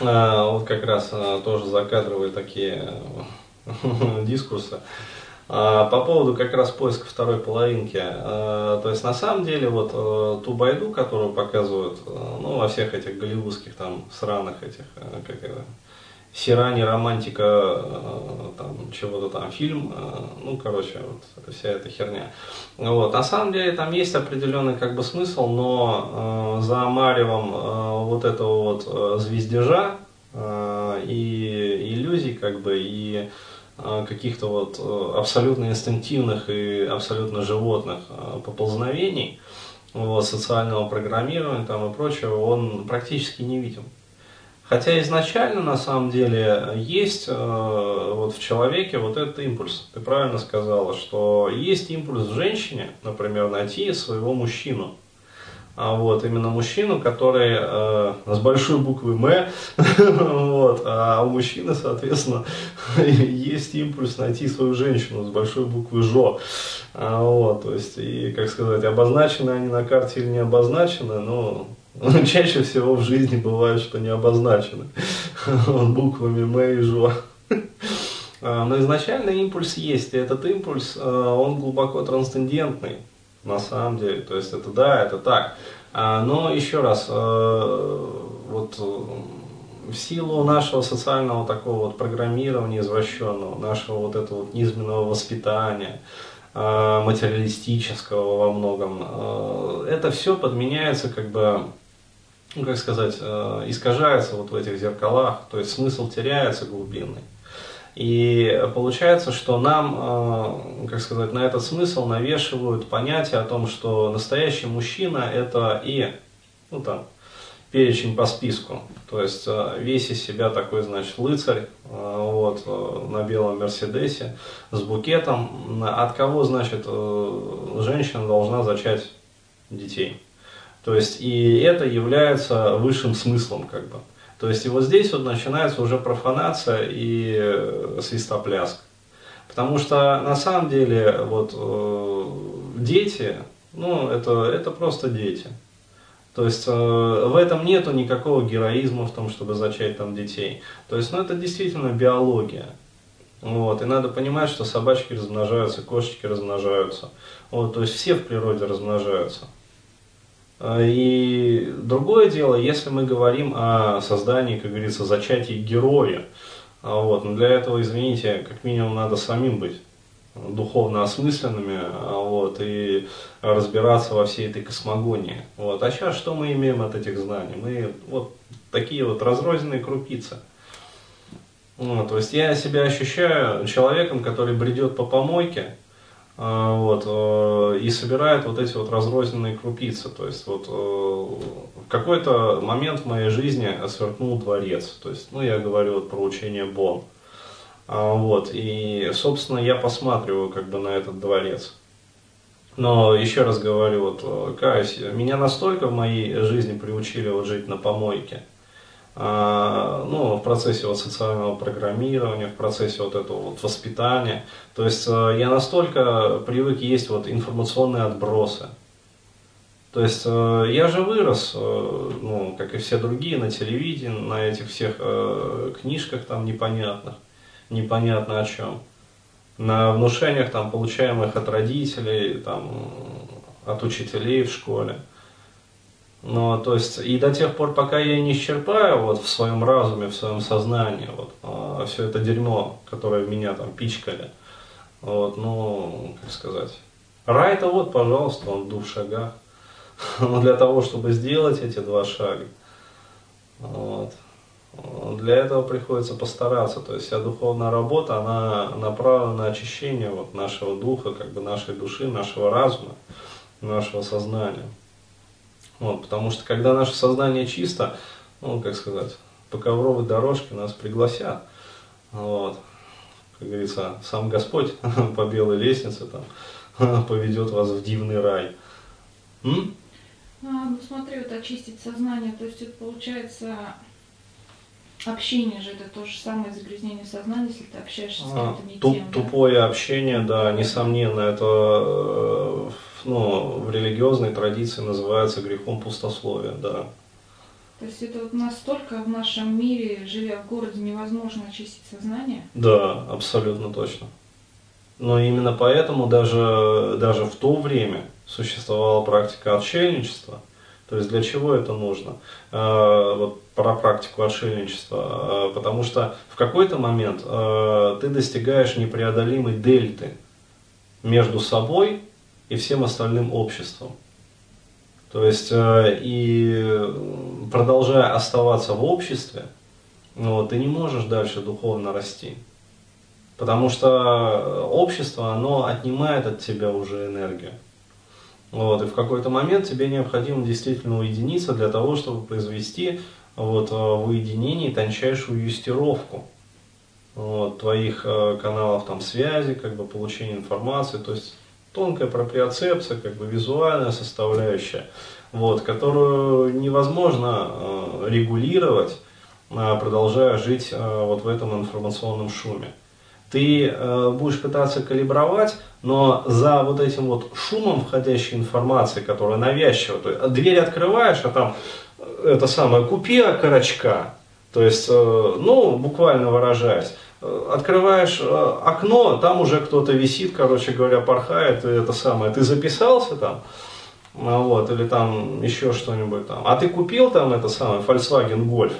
А, вот как раз а, тоже закадровые такие дискурсы. А, по поводу как раз поиска второй половинки. То есть на самом деле вот э, ту байду, которую показывают э, ну, во всех этих голливудских там сраных этих, э, как это, Сирани, романтика, э, там, чего-то там, фильм, э, ну, короче, вот вся эта херня. Вот. На самом деле там есть определенный как бы смысл, но э, за Маревом э, вот этого вот э, звездежа э, и иллюзий, как бы, и э, каких-то вот э, абсолютно инстинктивных и абсолютно животных э, поползновений, вот, социального программирования там и прочего, он практически не видим. Хотя изначально на самом деле есть э, вот в человеке вот этот импульс. Ты правильно сказала, что есть импульс в женщине, например, найти своего мужчину. А вот именно мужчину, который э, с большой буквы М, вот, а у мужчины, соответственно, есть импульс найти свою женщину с большой буквы Жо. А, вот, то есть, и, как сказать, обозначены они на карте или не обозначены, но Чаще всего в жизни бывает, что не обозначены буквами М и Жо. А, но изначально импульс есть, и этот импульс, а, он глубоко трансцендентный, на самом деле. То есть это да, это так. А, но еще раз, вот в силу нашего социального такого вот программирования извращенного, нашего вот этого вот низменного воспитания, материалистического во многом, это все подменяется как бы ну, как сказать, э, искажается вот в этих зеркалах, то есть смысл теряется глубинный. И получается, что нам, э, как сказать, на этот смысл навешивают понятие о том, что настоящий мужчина это и, ну там, перечень по списку. То есть э, весь из себя такой, значит, лыцарь вот, на белом Мерседесе с букетом. От кого, значит, женщина должна зачать детей. То есть и это является высшим смыслом как бы. То есть и вот здесь вот начинается уже профанация и э, свистопляск. Потому что на самом деле вот э, дети, ну это, это просто дети. То есть э, в этом нету никакого героизма в том, чтобы зачать там детей. То есть, ну это действительно биология. Вот, и надо понимать, что собачки размножаются, кошечки размножаются. Вот, то есть все в природе размножаются. А, и другое дело, если мы говорим о создании, как говорится, зачатии героя, а, вот, но для этого, извините, как минимум надо самим быть духовно осмысленными а, вот, и разбираться во всей этой космогонии. Вот. А сейчас что мы имеем от этих знаний? Мы вот такие вот разрозненные крупицы. Вот, то есть я себя ощущаю человеком, который бредет по помойке, а, вот, э, и собирает вот эти вот разрозненные крупицы. То есть вот э, в какой-то момент в моей жизни сверкнул дворец. То есть, ну, я говорю вот про учение Бон. А, вот, и, собственно, я посматриваю как бы на этот дворец. Но еще раз говорю, вот, э, каюсь, меня настолько в моей жизни приучили вот жить на помойке, а, ну, в процессе вот социального программирования, в процессе вот этого вот воспитания. То есть э, я настолько привык есть вот информационные отбросы. То есть э, я же вырос, ну, как и все другие, на телевидении, на этих всех книжках там непонятных, непонятно о чем. На внушениях там, получаемых от родителей, там, от учителей в школе. Ну, то есть, и до тех пор, пока я не исчерпаю вот в своем разуме, в своем сознании, вот, а, все это дерьмо, которое меня там пичкали, вот, ну, как сказать, рай-то вот, пожалуйста, он двух шагах. Но для того, чтобы сделать эти два шага, вот, для этого приходится постараться. То есть вся духовная работа, она направлена на очищение вот нашего духа, как бы нашей души, нашего разума, нашего сознания. Вот, потому что когда наше сознание чисто, ну, как сказать, по ковровой дорожке нас пригласят. Вот. Как говорится, сам Господь по белой лестнице там поведет вас в дивный рай. М? А, ну смотри, вот очистить сознание, то есть это получается общение же это то же самое загрязнение сознания, если ты общаешься с а, кем-то не туп, тем. Тупое да? общение, да, несомненно, это э, ну, в религиозной традиции называется грехом пустословия, да. То есть это вот настолько в нашем мире, живя в городе, невозможно очистить сознание? Да, абсолютно точно. Но именно поэтому даже, даже в то время существовала практика отшельничества. То есть для чего это нужно? Э, вот про практику отшельничества. Э, потому что в какой-то момент э, ты достигаешь непреодолимой дельты между собой и всем остальным обществом. То есть и продолжая оставаться в обществе, ну, ты не можешь дальше духовно расти. Потому что общество, оно отнимает от тебя уже энергию. Вот, и в какой-то момент тебе необходимо действительно уединиться для того, чтобы произвести вот, в уединении тончайшую юстировку вот, твоих э, каналов там, связи, как бы получения информации, то есть тонкая проприоцепция, как бы визуальная составляющая, вот, которую невозможно э, регулировать, э, продолжая жить э, вот в этом информационном шуме ты э, будешь пытаться калибровать, но за вот этим вот шумом входящей информации, которая навязчива, то есть дверь открываешь, а там э, это самое, купи окорочка, то есть, э, ну, буквально выражаясь, э, открываешь э, окно, там уже кто-то висит, короче говоря, порхает, и это самое, ты записался там, ну вот, или там еще что-нибудь там, а ты купил там это самое, Volkswagen Golf,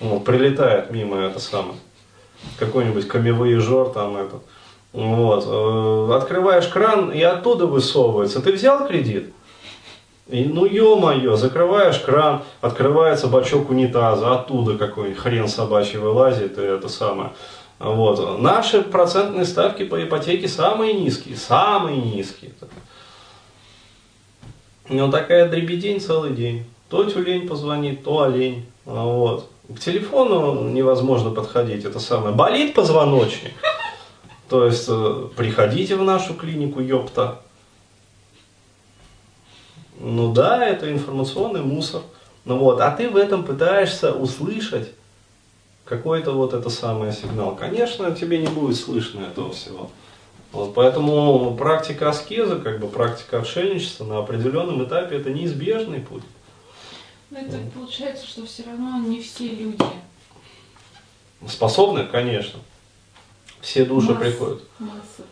вот, прилетает мимо это самое, какой-нибудь камевоежор там этот. Вот. Э, открываешь кран и оттуда высовывается. Ты взял кредит? И, ну ё-моё, закрываешь кран, открывается бачок унитаза, оттуда какой-нибудь хрен собачий вылазит, и это самое. Вот. Наши процентные ставки по ипотеке самые низкие, самые низкие. Ну такая дребедень целый день. То тюлень позвонит, то олень. Вот. К телефону невозможно подходить, это самое. Болит позвоночник. То есть э, приходите в нашу клинику, ёпта. Ну да, это информационный мусор. Ну вот, а ты в этом пытаешься услышать какой-то вот это самое сигнал. Конечно, тебе не будет слышно этого всего. Вот, поэтому практика аскеза, как бы практика отшельничества на определенном этапе это неизбежный путь. Но это получается, что все равно не все люди. Способны, конечно. Все души Масс, приходят. Масса,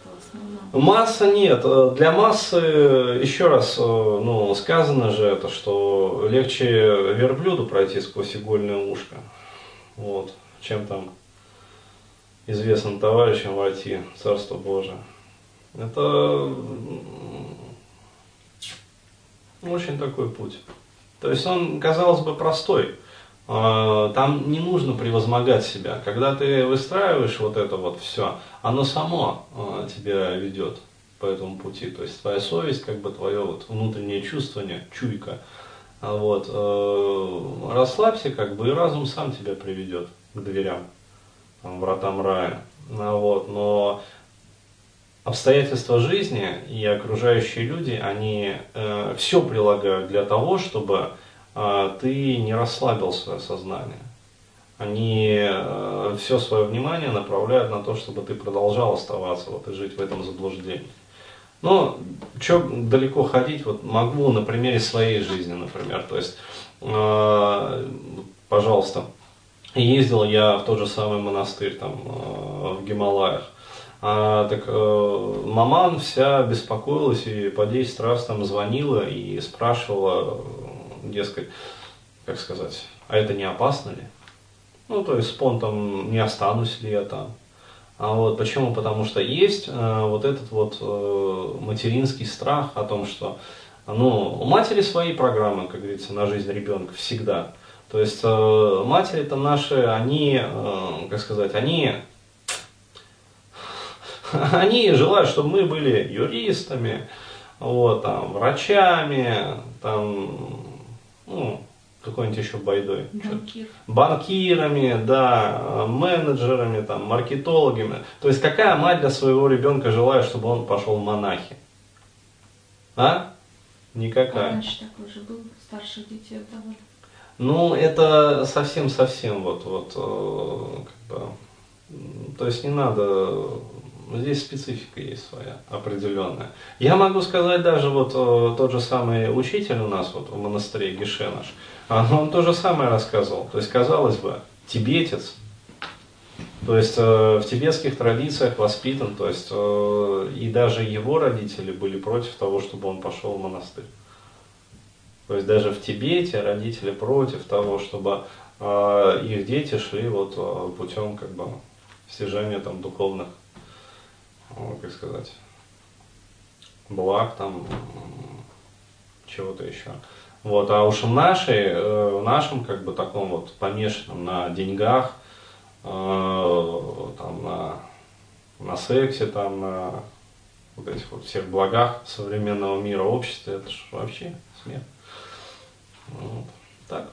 масса нет. Для массы, еще раз, ну, сказано же это, что легче верблюду пройти сквозь игольное ушко. Вот, чем там известным товарищам войти в Царство Божие. Это очень такой путь. То есть он, казалось бы, простой. А, там не нужно превозмогать себя. Когда ты выстраиваешь вот это вот все, оно само а, тебя ведет по этому пути. То есть твоя совесть, как бы твое вот внутреннее чувствование, чуйка. А вот, э, расслабься, как бы, и разум сам тебя приведет к дверям, там, вратам рая. Вот, но обстоятельства жизни и окружающие люди, они э, все прилагают для того, чтобы э, ты не расслабил свое сознание. Они э, все свое внимание направляют на то, чтобы ты продолжал оставаться вот, и жить в этом заблуждении. Но что далеко ходить, вот могу на примере своей жизни, например. То есть, э, пожалуйста, ездил я в тот же самый монастырь там э, в Гималаях. А, так э, маман вся беспокоилась и по 10 раз там звонила и спрашивала, дескать, как сказать, а это не опасно ли? Ну, то есть с понтом не останусь ли я там. А вот почему? Потому что есть э, вот этот вот э, материнский страх о том, что ну, у матери свои программы, как говорится, на жизнь ребенка всегда. То есть э, матери-то наши, они, э, как сказать, они они желают, чтобы мы были юристами, вот, там, врачами, там, ну, какой-нибудь еще байдой. Банкир. Банкирами, да, менеджерами, там, маркетологами. То есть какая мать для своего ребенка желает, чтобы он пошел в монахи? А? Никакая. А раньше такой же был, старших детей отдавали. Ну, это совсем-совсем вот, вот, э, как бы, то есть не надо Здесь специфика есть своя, определенная. Я могу сказать даже вот э, тот же самый учитель у нас вот в монастыре Гешенаш, а он то же самое рассказывал. То есть, казалось бы, тибетец, то есть э, в тибетских традициях воспитан, то есть э, и даже его родители были против того, чтобы он пошел в монастырь. То есть даже в Тибете родители против того, чтобы э, их дети шли вот путем как бы стяжания там духовных как сказать, благ там, чего-то еще. Вот, а уж в нашей, э, в нашем как бы таком вот помешанном на деньгах, э, там, на, на сексе, там, на вот этих вот всех благах современного мира, общества, это же вообще смерть. Вот. Так.